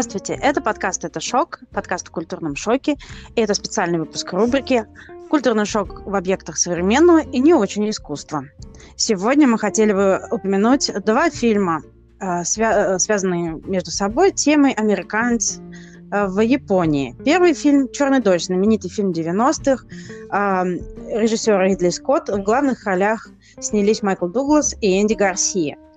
Здравствуйте, это подкаст «Это шок», подкаст о культурном шоке, и это специальный выпуск рубрики «Культурный шок в объектах современного и не очень искусства». Сегодня мы хотели бы упомянуть два фильма, э, свя- связанные между собой темой «Американец э, в Японии». Первый фильм «Черный дождь», знаменитый фильм 90-х, э, режиссер Ридли Скотт. В главных ролях снялись Майкл Дуглас и Энди Гарсия –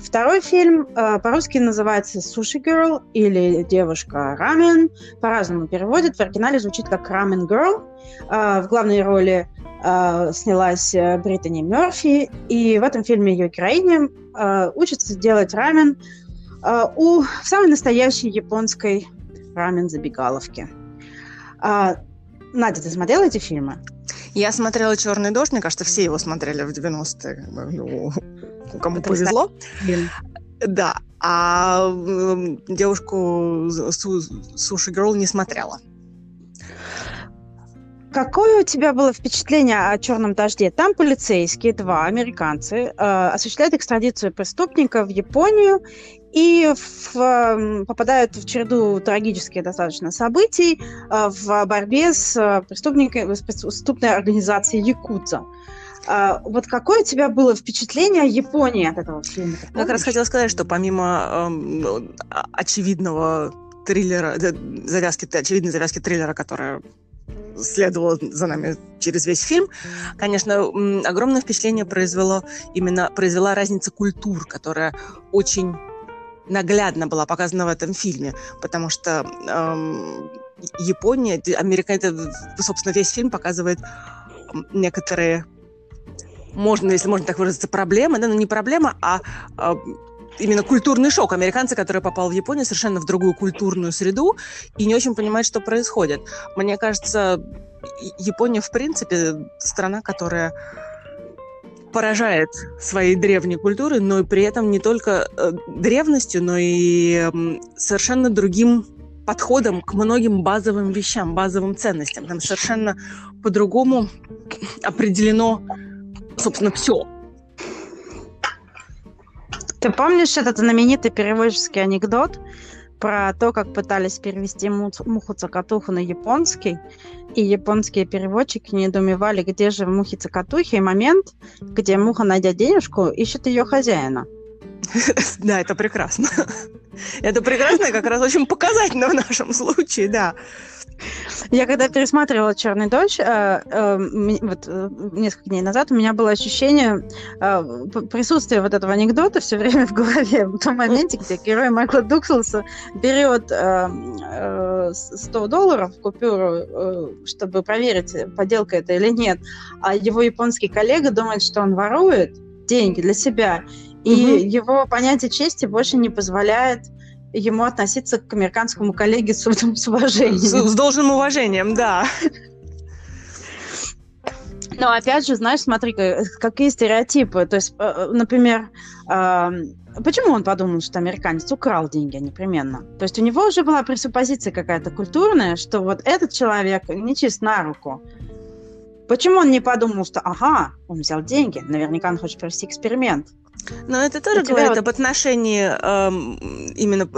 Второй фильм э, по-русски называется «Суши Girl» или «Девушка рамен». По-разному переводят. В оригинале звучит как «Ramen Girl». Э, в главной роли э, снялась э, Британи Мерфи. И в этом фильме ее героиня э, учится делать рамен э, у самой настоящей японской рамен-забегаловки. Э, Надя, ты смотрела эти фильмы? Я смотрела «Черный дождь», мне кажется, все его смотрели в 90-е. Ну, кому Это повезло. Да, а девушку Суши Герл не смотрела. Какое у тебя было впечатление о черном дожде? Там полицейские, два американцы, э, осуществляют экстрадицию преступника в Японию и в, э, попадают в череду трагических достаточно событий э, в борьбе с э, преступниками, с преступной организацией Якудза. А, вот какое у тебя было впечатление о Японии от этого фильма? Я как раз хотела сказать, что помимо э, очевидного триллера, завязки, очевидной завязки триллера, которая следовала за нами через весь фильм, конечно, огромное впечатление произвело именно произвела разница культур, которая очень наглядно была показана в этом фильме, потому что эм, Япония, Америка, это, собственно, весь фильм показывает некоторые можно, если можно так выразиться, проблема, да, но не проблема, а, а именно культурный шок. Американцы, который попал в Японию совершенно в другую культурную среду и не очень понимают, что происходит. Мне кажется, Япония, в принципе, страна, которая поражает своей древней культурой, но и при этом не только э, древностью, но и совершенно другим подходом к многим базовым вещам, базовым ценностям. Там совершенно по-другому определено собственно, все. Ты помнишь этот знаменитый переводческий анекдот про то, как пытались перевести муху-цокотуху на японский, и японские переводчики недоумевали, где же в мухе-цокотухе и момент, где муха, найдя денежку, ищет ее хозяина. Да, это прекрасно. Это прекрасно как раз очень показательно в нашем случае, да. Я когда пересматривала «Черный дождь», э, э, вот э, несколько дней назад у меня было ощущение присутствия вот этого анекдота все время в голове, в том моменте, где герой Майкла Дукселса берет 100 долларов купюру, чтобы проверить, подделка это или нет, а его японский коллега думает, что он ворует деньги для себя, и угу. его понятие чести больше не позволяет ему относиться к американскому коллеге с, с уважением. С, с должным уважением, да. Но опять же, знаешь, смотри, какие стереотипы. То есть, э, например, почему он подумал, что американец украл деньги непременно? То есть у него уже была пресуппозиция какая-то культурная, что вот этот человек не чист на руку. Почему он не подумал, что ага, он взял деньги, наверняка он хочет провести эксперимент. Но это тоже говорит вот... об отношении эм, именно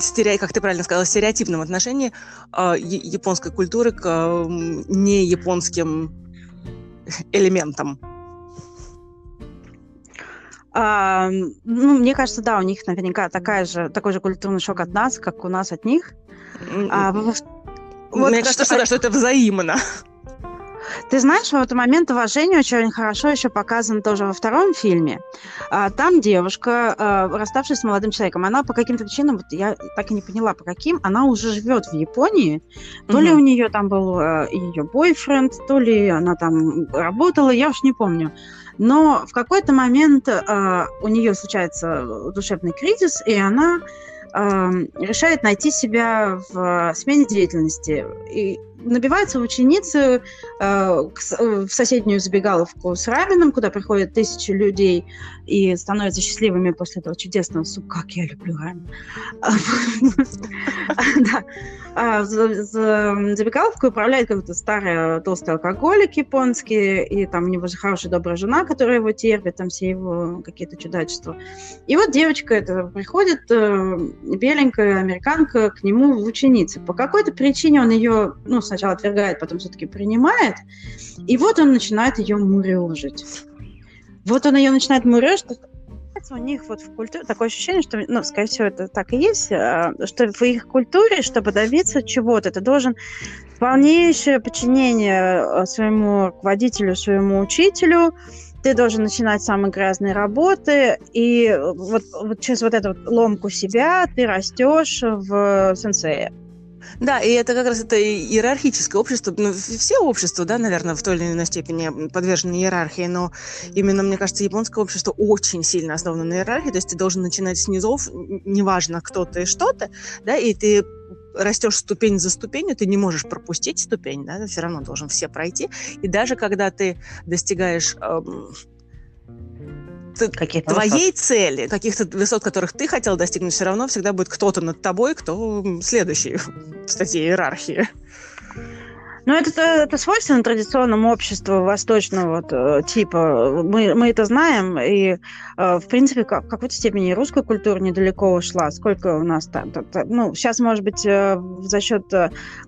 стерео, как ты правильно сказала, стереотипном отношении э, японской культуры к э, не японским элементам. А, ну, мне кажется, да, у них наверняка такая же, такой же культурный шок от нас, как у нас от них. А, вот, мне кажется, что, да, что это взаимно. Ты знаешь, вот момент уважения очень хорошо еще показан тоже во втором фильме. А, там девушка, а, расставшись с молодым человеком, она по каким-то причинам, вот я так и не поняла, по каким, она уже живет в Японии. То угу. ли у нее там был а, ее бойфренд, то ли она там работала, я уж не помню. Но в какой-то момент у нее случается душевный кризис, и она решает найти себя в смене деятельности. И набивается ученицы э, в соседнюю забегаловку с равином, куда приходят тысячи людей и становятся счастливыми после этого чудесного супа. Как я люблю рамен. Да. А забегаловку управляет какой-то старый толстый алкоголик японский, и там у него же хорошая добрая жена, которая его терпит, там все его какие-то чудачества. И вот девочка это приходит, э, беленькая американка, к нему в ученицы. По какой-то причине он ее, ну, сначала отвергает, потом все-таки принимает, и вот он начинает ее мурежить. Вот он ее начинает мурежить, у них вот в культуре такое ощущение, что, ну, скорее всего, это так и есть, а, что в их культуре, чтобы добиться чего-то, ты должен полнейшее подчинение а, своему руководителю, своему учителю, ты должен начинать с самой грязной работы, и вот, вот через вот эту вот ломку себя ты растешь в сенсея. Да, и это как раз это иерархическое общество. Ну, все общества, да, наверное, в той или иной степени подвержены иерархии, но именно, мне кажется, японское общество очень сильно основано на иерархии, то есть ты должен начинать с низов, неважно, кто ты и что ты, да, и ты растешь ступень за ступенью, ты не можешь пропустить ступень, да, ты все равно должен все пройти. И даже когда ты достигаешь эм, какие твоей высот. цели, каких-то высот, которых ты хотел достигнуть, все равно всегда будет кто-то над тобой, кто следующий в статье иерархии. Ну, это, это свойственно традиционному обществу восточного вот, э, типа. Мы, мы это знаем, и, э, в принципе, как, в какой-то степени русская культура недалеко ушла. Сколько у нас там? Ну, сейчас, может быть, э, за счет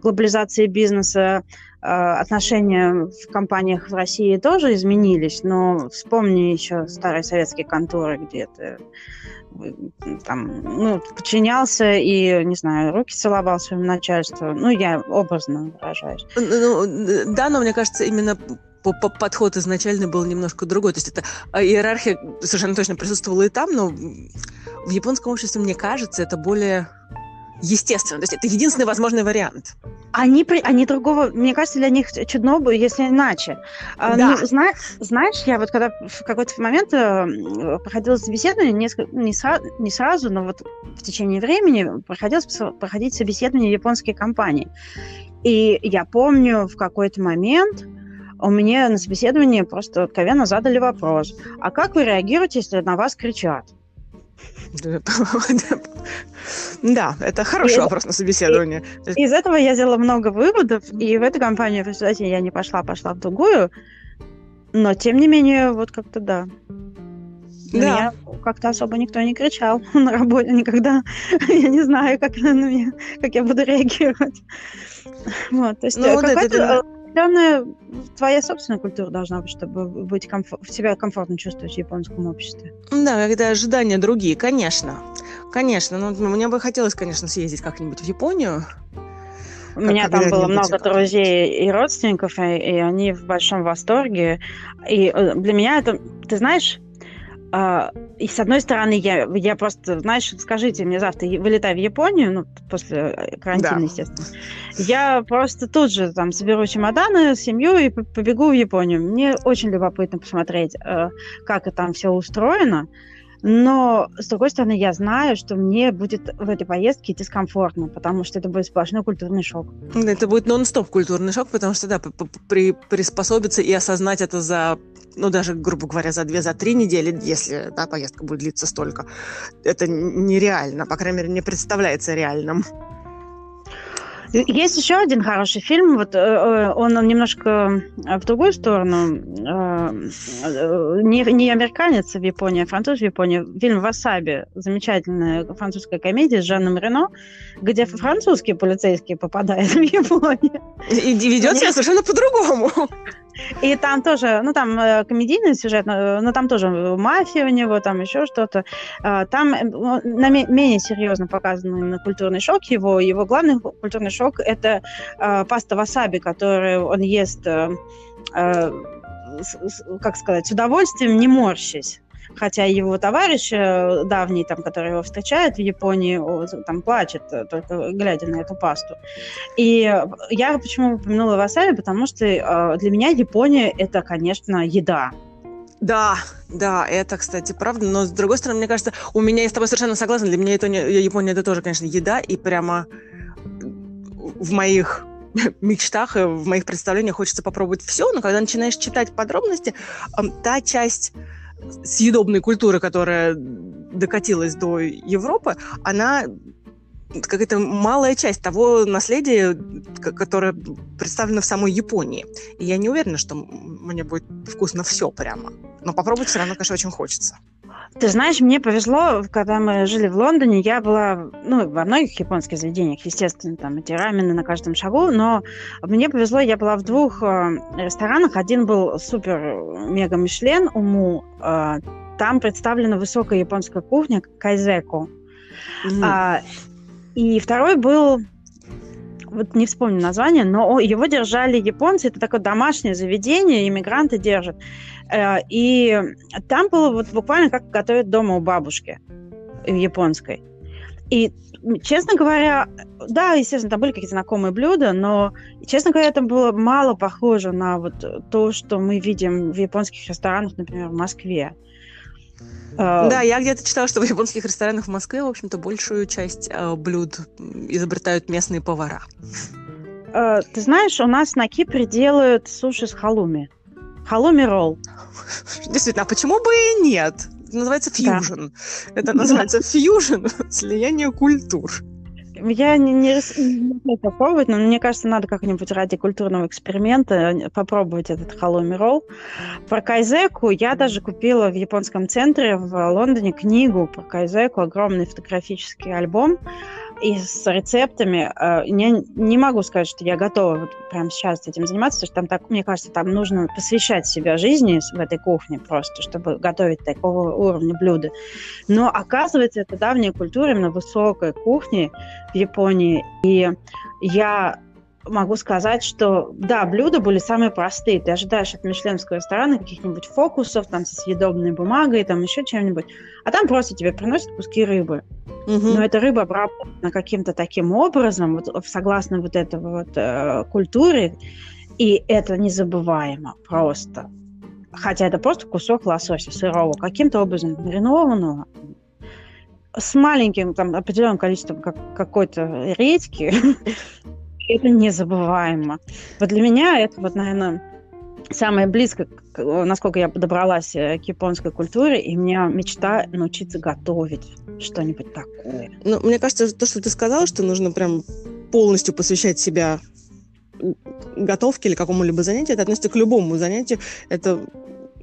глобализации бизнеса отношения в компаниях в России тоже изменились, но вспомни еще старые советские конторы, где то там, ну, подчинялся и, не знаю, руки целовал своему начальству. Ну, я образно выражаюсь. Ну, ну да, но мне кажется, именно подход изначально был немножко другой. То есть это а, иерархия совершенно точно присутствовала и там, но в японском обществе, мне кажется, это более естественно. То есть это единственный возможный вариант. Они, они другого, мне кажется, для них чудно бы, если иначе. А, да. Ну, зна, знаешь, я вот когда в какой-то момент э, проходила собеседование, несколько, не, сра, не сразу, но вот в течение времени приходилось проходить собеседование в японские компании. И я помню в какой-то момент у меня на собеседовании просто откровенно задали вопрос, а как вы реагируете, если на вас кричат? Да, это хороший вопрос на собеседование. Из этого я сделала много выводов, и в эту компанию, в результате я не пошла, пошла в другую, но тем не менее, вот как-то да. На да. меня как-то особо никто не кричал на работе никогда. я не знаю, как на меня, как я буду реагировать. Вот, то есть ну, какой-то определенная твоя собственная культура должна быть, чтобы быть комфор- себя комфортно чувствовать в японском обществе. Да, когда ожидания другие, конечно. Конечно. Ну, мне бы хотелось, конечно, съездить как-нибудь в Японию. У меня там было много друзей и родственников, и, и они в большом восторге. И э, для меня это, ты знаешь, и с одной стороны, я, я просто, знаешь, скажите мне завтра, вылетай в Японию, ну, после э, карантина, да. естественно. Я просто тут же там соберу чемоданы, семью и побегу в Японию. Мне очень любопытно посмотреть, э, как там все устроено. Но, с другой стороны, я знаю, что мне будет в этой поездке дискомфортно, потому что это будет сплошной культурный шок. Это будет нон-стоп культурный шок, потому что, да, при, приспособиться и осознать это за, ну, даже, грубо говоря, за две, за три недели, если, да, поездка будет длиться столько, это нереально, по крайней мере, не представляется реальным. Есть еще один хороший фильм, вот э, э, он немножко э, в другую сторону, не, не американец в Японии, а француз в Японии. Фильм «Васаби», замечательная французская комедия с Жанном Рено, где французские полицейские попадают в Японию. И ведет себя совершенно по-другому. И там тоже, ну, там э, комедийный сюжет, но, но там тоже мафия у него, там еще что-то. А, там э, на, менее серьезно показан культурный шок его. Его главный культурный шок – это э, паста васаби, которую он ест, э, э, как сказать, с удовольствием, не морщись хотя его товарищ э, давний, там, который его встречает в Японии, там плачет, э, только глядя на эту пасту. И я почему упомянула васаби, потому что э, для меня Япония это, конечно, еда. Да, да, это, кстати, правда. Но с другой стороны, мне кажется, у меня я с тобой совершенно согласна. Для меня это Япония это тоже, конечно, еда, и прямо в моих мечтах в моих представлениях хочется попробовать все, но когда начинаешь читать подробности, та часть съедобной культуры, которая докатилась до Европы, она какая-то малая часть того наследия, которое представлено в самой Японии. И я не уверена, что мне будет вкусно все прямо. Но попробовать все равно, конечно, очень хочется. Ты знаешь, мне повезло, когда мы жили в Лондоне, я была, ну, во многих японских заведениях, естественно, там эти рамены на каждом шагу, но мне повезло, я была в двух э, ресторанах. Один был супер мега Мишлен, Уму. Э, там представлена высокая японская кухня, кайзеку. Mm-hmm. А, и второй был вот не вспомню название, но его держали японцы. Это такое домашнее заведение, иммигранты держат. Э, и там было вот буквально как готовят дома у бабушки японской. И, честно говоря, да, естественно, там были какие-то знакомые блюда, но, честно говоря, это было мало похоже на вот то, что мы видим в японских ресторанах, например, в Москве. Э, да, я где-то читала, что в японских ресторанах в Москве, в общем-то, большую часть э, блюд изобретают местные повара. Ты знаешь, у нас на Кипре делают суши с халуми. Халуми ролл. Действительно, а почему бы и нет? Это называется фьюжн. Да. Это называется фьюжн, слияние культур. Я не, не, не попробовать, но мне кажется, надо как-нибудь ради культурного эксперимента попробовать этот халуми ролл. Про кайзеку я даже купила в японском центре в Лондоне книгу про кайзеку, огромный фотографический альбом и с рецептами. Э, я не могу сказать, что я готова вот прямо сейчас этим заниматься, потому что там так, мне кажется, там нужно посвящать себя жизни в этой кухне просто, чтобы готовить такого уровня блюда. Но оказывается, это давняя культура именно высокой кухни в Японии. И я могу сказать, что да, блюда были самые простые. Ты ожидаешь от мишленского ресторана каких-нибудь фокусов, там, с съедобной бумагой, там, еще чем-нибудь. А там просто тебе приносят куски рыбы. Угу. Но эта рыба обработана каким-то таким образом, вот, согласно вот этой вот э, культуре, и это незабываемо просто. Хотя это просто кусок лосося сырого, каким-то образом маринованного, с маленьким там определенным количеством как, какой-то редьки, это незабываемо. Вот для меня это вот, наверное, самое близкое, насколько я подобралась э, к японской культуре, и у меня мечта научиться готовить что-нибудь такое. Ну, мне кажется, то, что ты сказала, что нужно прям полностью посвящать себя готовке или какому-либо занятию, это относится к любому занятию. Это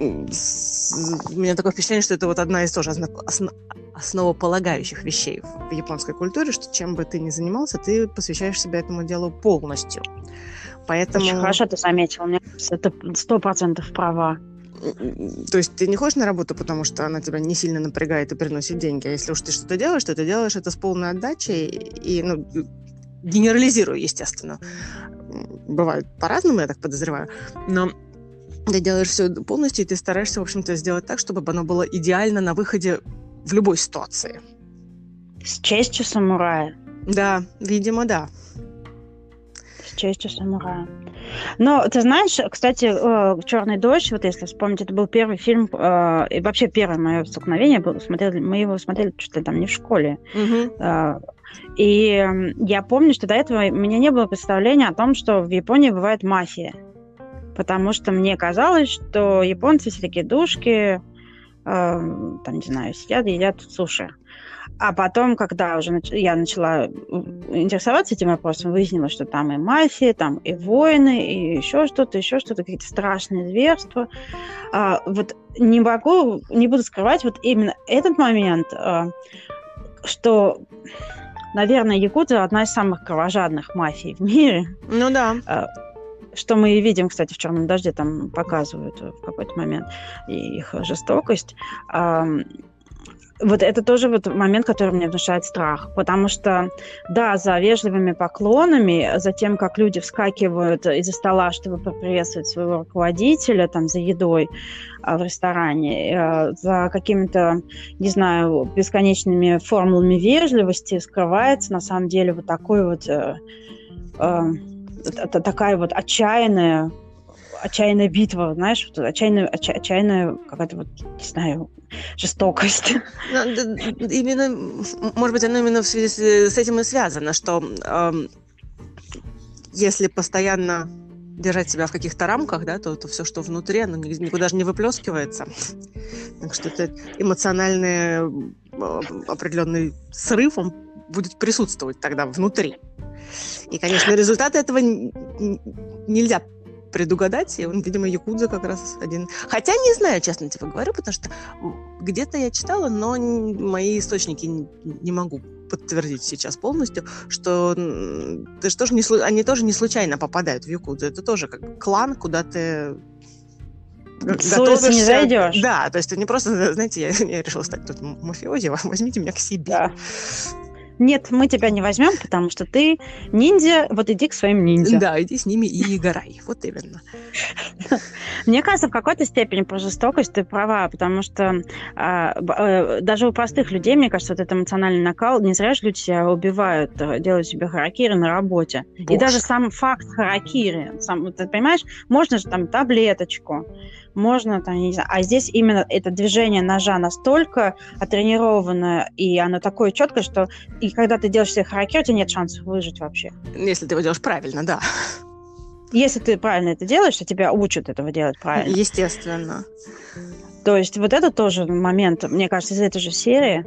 у меня такое впечатление, что это вот одна из тоже основ, основополагающих вещей в японской культуре, что чем бы ты ни занимался, ты посвящаешь себя этому делу полностью. Поэтому... Очень хорошо ты заметил, мне кажется, это сто процентов права. То есть ты не ходишь на работу, потому что она тебя не сильно напрягает и приносит деньги, а если уж ты что-то делаешь, то ты делаешь это с полной отдачей и, ну, генерализирую, естественно. Бывает по-разному, я так подозреваю, но ты делаешь все полностью, и ты стараешься, в общем-то, сделать так, чтобы оно было идеально на выходе в любой ситуации. С честью самурая. Да, видимо, да. С честью самурая. Но ты знаешь, кстати, э, Черный дождь, вот если вспомнить, это был первый фильм, э, и вообще первое мое столкновение было, смотрели, мы его смотрели что-то там не в школе. Угу. И я помню, что до этого у меня не было представления о том, что в Японии бывает мафия потому что мне казалось, что японцы все такие душки, э, там, не знаю, сидят едят суши. А потом, когда уже нач... я начала интересоваться этим вопросом, выяснилось, что там и мафия, там и войны, и еще что-то, еще что-то, какие-то страшные зверства. А, вот не могу, не буду скрывать вот именно этот момент, а, что, наверное, Якутия одна из самых кровожадных мафий в мире. Ну да. А, что мы и видим, кстати, в «Черном дожде», там показывают в какой-то момент их жестокость. Вот это тоже вот момент, который мне внушает страх, потому что, да, за вежливыми поклонами, за тем, как люди вскакивают из-за стола, чтобы поприветствовать своего руководителя, там, за едой а, в ресторане, э, за какими-то, не знаю, бесконечными формулами вежливости скрывается, на самом деле, вот такой вот э, э, это такая вот отчаянная отчаянная битва, знаешь, вот отчаянная, отча, отчаянная какая-то вот, не знаю, жестокость. Ну, именно, может быть, оно именно в связи с, с этим и связано, что э, если постоянно держать себя в каких-то рамках, да, то, то все, что внутри, оно никуда же не выплескивается. Так что это эмоциональный определенный срыв, он будет присутствовать тогда внутри. И, конечно, результаты этого нельзя предугадать, и он, видимо, Якудза как раз один. Хотя не знаю, честно тебе говорю, потому что где-то я читала, но мои источники не могу подтвердить сейчас полностью, что ты что же не, они тоже не случайно попадают в Якудзу. Это тоже как клан, куда ты готовишься. не зайдешь. Да, то есть это не просто, знаете, я, я решила стать тут мафиози, возьмите меня к себе. Да нет, мы тебя не возьмем, потому что ты ниндзя, вот иди к своим ниндзя. Да, иди с ними и играй, вот именно. Мне кажется, в какой-то степени про жестокость ты права, потому что а, э, даже у простых людей, мне кажется, вот этот эмоциональный накал, не зря же люди себя убивают, э, делают себе харакири на работе. И даже сам факт харакири, сам, ты понимаешь, можно же там таблеточку, можно там, не знаю, а здесь именно это движение ножа настолько отренированное, и оно такое четкое, что и когда ты делаешь себе харакири, у тебя нет шансов выжить вообще. Если ты его делаешь правильно, да. Если ты правильно это делаешь, то тебя учат этого делать правильно. Естественно. То есть вот это тоже момент, мне кажется, из этой же серии,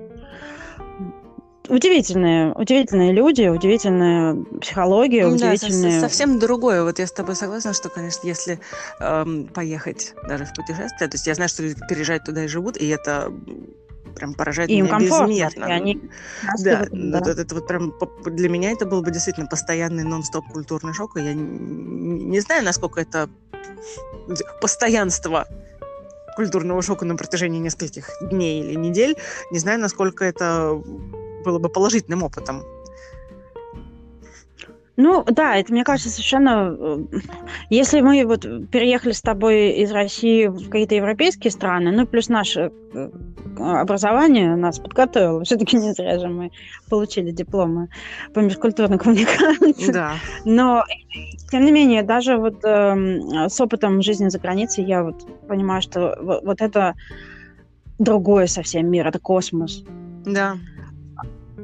удивительные, удивительные люди, удивительная психология, удивительные... Да, совсем другое. Вот я с тобой согласна, что, конечно, если эм, поехать даже в путешествие, то есть я знаю, что люди переезжают туда и живут, и это прям поражает и меня безмерно. И они да, да. Это, это вот прям для меня это был бы действительно постоянный нон-стоп культурный шок, и я не знаю, насколько это постоянство культурного шока на протяжении нескольких дней или недель, не знаю, насколько это было бы положительным опытом. Ну, да, это, мне кажется, совершенно... Э, если мы вот переехали с тобой из России в какие-то европейские страны, ну, плюс наше э, образование нас подготовило, все-таки не зря же мы получили дипломы по межкультурной коммуникации. Да. Но, тем не менее, даже вот э, с опытом жизни за границей я вот понимаю, что вот, вот это другой совсем мир, это космос. Да.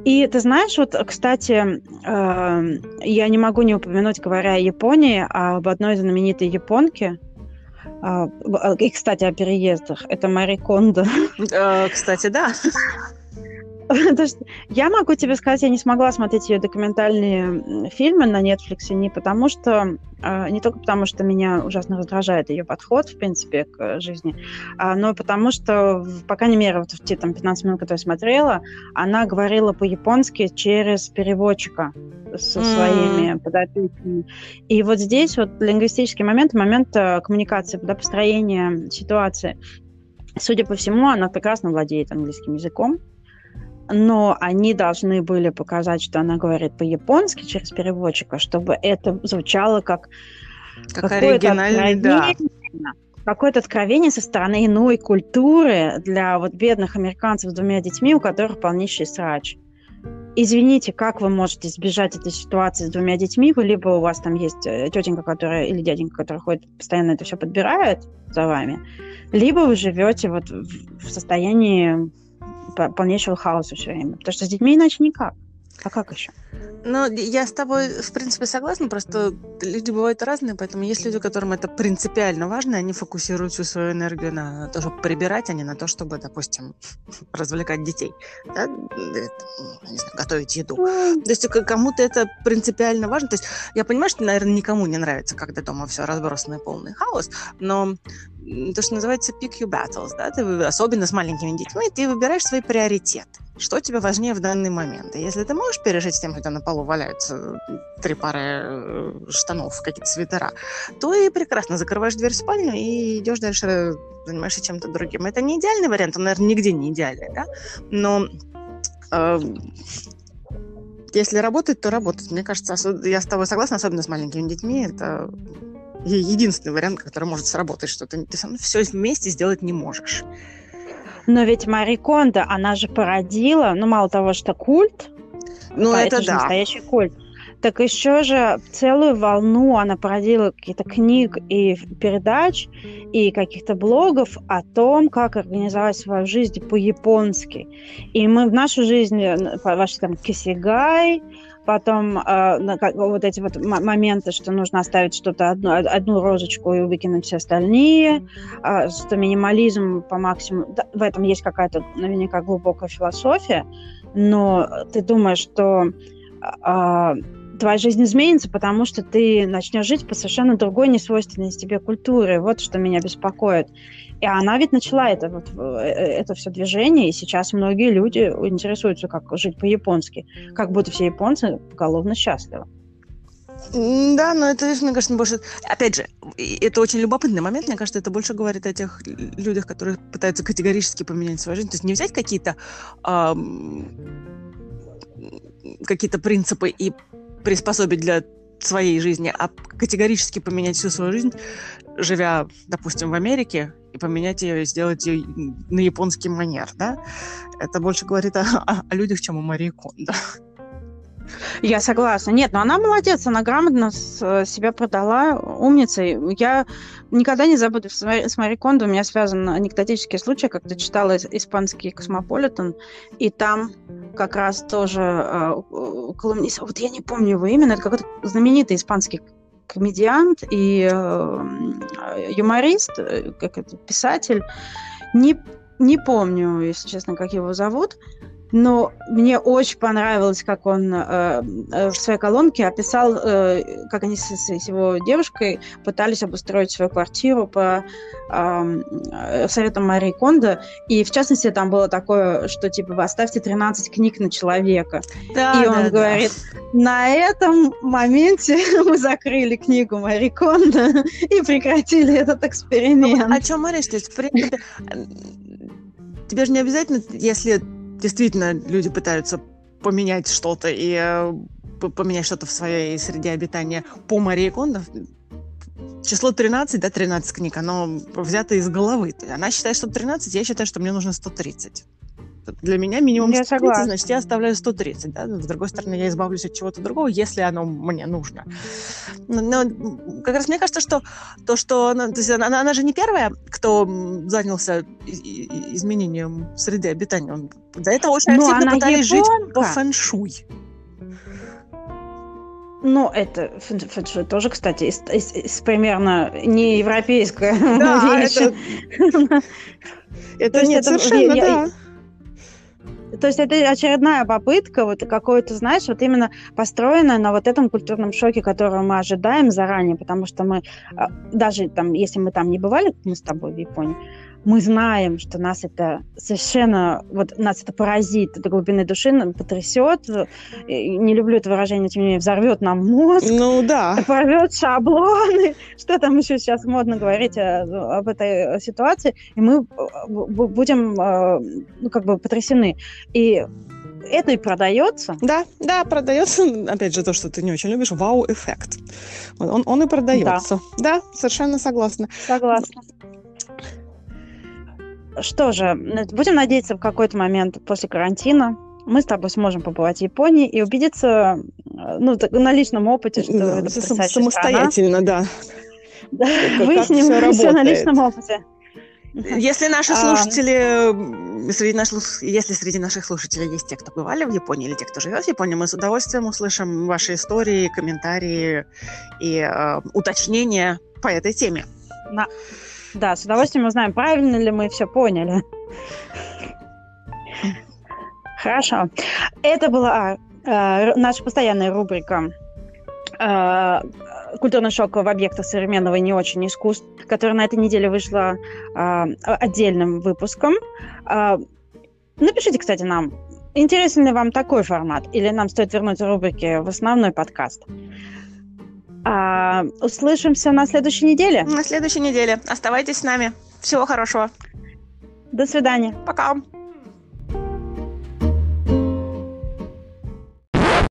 И ты знаешь, вот, кстати, э, я не могу не упомянуть, говоря о Японии, об одной знаменитой японке. Э, и, кстати, о переездах. Это Мари Кондо. Э, кстати, да. Я могу тебе сказать, я не смогла смотреть ее документальные фильмы на Netflix не потому что, а, не только потому что меня ужасно раздражает ее подход, в принципе, к жизни, а, но потому что, по крайней мере, вот в те там 15 минут, которые я смотрела, она говорила по-японски через переводчика со mm. своими подопечными. И вот здесь вот лингвистический момент, момент э, коммуникации, да, построения ситуации. Судя по всему, она прекрасно владеет английским языком, но они должны были показать, что она говорит по-японски через переводчика, чтобы это звучало как, как оригинальный, да. Какое-то откровение со стороны иной культуры для вот бедных американцев с двумя детьми, у которых полнейший срач. Извините, как вы можете избежать этой ситуации с двумя детьми? Вы либо у вас там есть э, тетенька, которая или дяденька, который ходит постоянно это все подбирает за вами, либо вы живете вот в состоянии полнейшего хаоса все время. Потому что с детьми иначе никак. А как еще? Ну, я с тобой, в принципе, согласна, просто люди бывают разные, поэтому есть люди, которым это принципиально важно, они фокусируют всю свою энергию на то, чтобы прибирать, а не на то, чтобы, допустим, развлекать детей, да? не знаю, готовить еду. То есть кому-то это принципиально важно. То есть я понимаю, что, наверное, никому не нравится, когда дома все разбросано и полный хаос, но то, что называется pick your battles, да, ты, особенно с маленькими детьми, ты выбираешь свои приоритеты. Что тебе важнее в данный момент? И если ты можешь пережить с тем, что на полу валяются три пары э, штанов, какие-то свитера, то и прекрасно закрываешь дверь в спальню и идешь дальше, занимаешься чем-то другим. Это не идеальный вариант, он, наверное, нигде не идеальный, да? Но э, если работает, то работает. Мне кажется, я с тобой согласна, особенно с маленькими детьми, это единственный вариант, который может сработать, что ты, ты сам все вместе сделать не можешь. Но ведь Мари Кондо, она же породила, ну, мало того, что культ, ну, это, это да. настоящий культ, так еще же целую волну она породила каких-то книг и передач, и каких-то блогов о том, как организовать свою жизнь по-японски. И мы в нашу жизнь, вошли там кисигай, потом э, как, вот эти вот моменты, что нужно оставить что-то одну, одну розочку и выкинуть все остальные, э, что минимализм по максимуму, да, в этом есть какая-то наверняка глубокая философия, но ты думаешь, что э, твоя жизнь изменится, потому что ты начнешь жить по совершенно другой, несвойственной тебе культуре. Вот что меня беспокоит. И она ведь начала это, вот, э, это все движение, и сейчас многие люди интересуются, как жить по-японски. Как будто все японцы поголовно счастливы. Да, но это, мне кажется, больше... Опять же, это очень любопытный момент. Мне кажется, это больше говорит о тех людях, которые пытаются категорически поменять свою жизнь. То есть не взять какие-то эм, какие-то принципы и приспособить для своей жизни, а категорически поменять всю свою жизнь, живя, допустим, в Америке, и поменять ее, и сделать ее на японский манер, да? Это больше говорит о, о, людях, чем о Марии Кондо. Я согласна. Нет, но она молодец, она грамотно с, себя продала, умница. Я никогда не забуду с, Мари Кондо. У меня связан анекдотический случай, когда читала испанский «Космополитен», и там как раз тоже э, колумнист, вот я не помню его имя, это какой-то знаменитый испанский комедиант и э, юморист, э, как это, писатель. Не, не помню, если честно, как его зовут, но мне очень понравилось, как он э, э, в своей колонке описал, э, как они с, с его девушкой пытались обустроить свою квартиру по э, советам Марии Кондо. И в частности там было такое, что типа вы оставьте 13 книг на человека. Да, и он да, говорит, да. на этом моменте мы закрыли книгу Марии Кондо и прекратили этот эксперимент. Ну, о чем речь? То есть, в принципе, тебе же не обязательно, если действительно люди пытаются поменять что-то и э, поменять что-то в своей среде обитания по Марии Кондо. Число 13, да, 13 книг, оно взято из головы. Она считает, что 13, я считаю, что мне нужно 130. Для меня минимум я 130, согласна. значит, я оставляю 130. Да? С другой стороны, я избавлюсь от чего-то другого, если оно мне нужно. Но как раз мне кажется, что то, что она, то есть она, она же не первая, кто занялся изменением среды обитания. Он, до этого очень Но активно пытались японка. жить по фэншуй. Ну, это фэншуй тоже, кстати, из, из, из примерно не европейская да, вещь. Это, это нет, совершенно, да. То есть это очередная попытка, вот какой-то, знаешь, вот именно построенная на вот этом культурном шоке, который мы ожидаем заранее, потому что мы, а, даже там, если мы там не бывали, мы с тобой в Японии, мы знаем, что нас это совершенно, вот нас это поразит до глубины души, потрясет. Не люблю это выражение, тем не менее, взорвет нам мозг. Ну да. Порвет шаблоны. Что там еще сейчас модно говорить э, об этой ситуации. И мы э, будем, э, ну, как бы потрясены. И это и продается. Да, да, продается. Опять же, то, что ты не очень любишь, вау-эффект. Он, он и продается. Да. да, совершенно согласна. Согласна. Что же, будем надеяться, в какой-то момент после карантина мы с тобой сможем побывать в Японии и убедиться э, ну, на личном опыте, что да, это самостоятельно, страна. да. да выясним все, все на личном опыте. Если наши а, слушатели, среди наших, если среди наших слушателей есть те, кто бывали в Японии или те, кто живет в Японии, мы с удовольствием услышим ваши истории, комментарии и э, уточнения по этой теме. Да. Да, с удовольствием узнаем, правильно ли мы все поняли. Хорошо. Это была э, наша постоянная рубрика э, «Культурный шок в объектах современного и не очень искусств», которая на этой неделе вышла э, отдельным выпуском. Э, напишите, кстати, нам, интересен ли вам такой формат, или нам стоит вернуть рубрики в основной подкаст. А, услышимся на следующей неделе. На следующей неделе. Оставайтесь с нами. Всего хорошего. До свидания. Пока.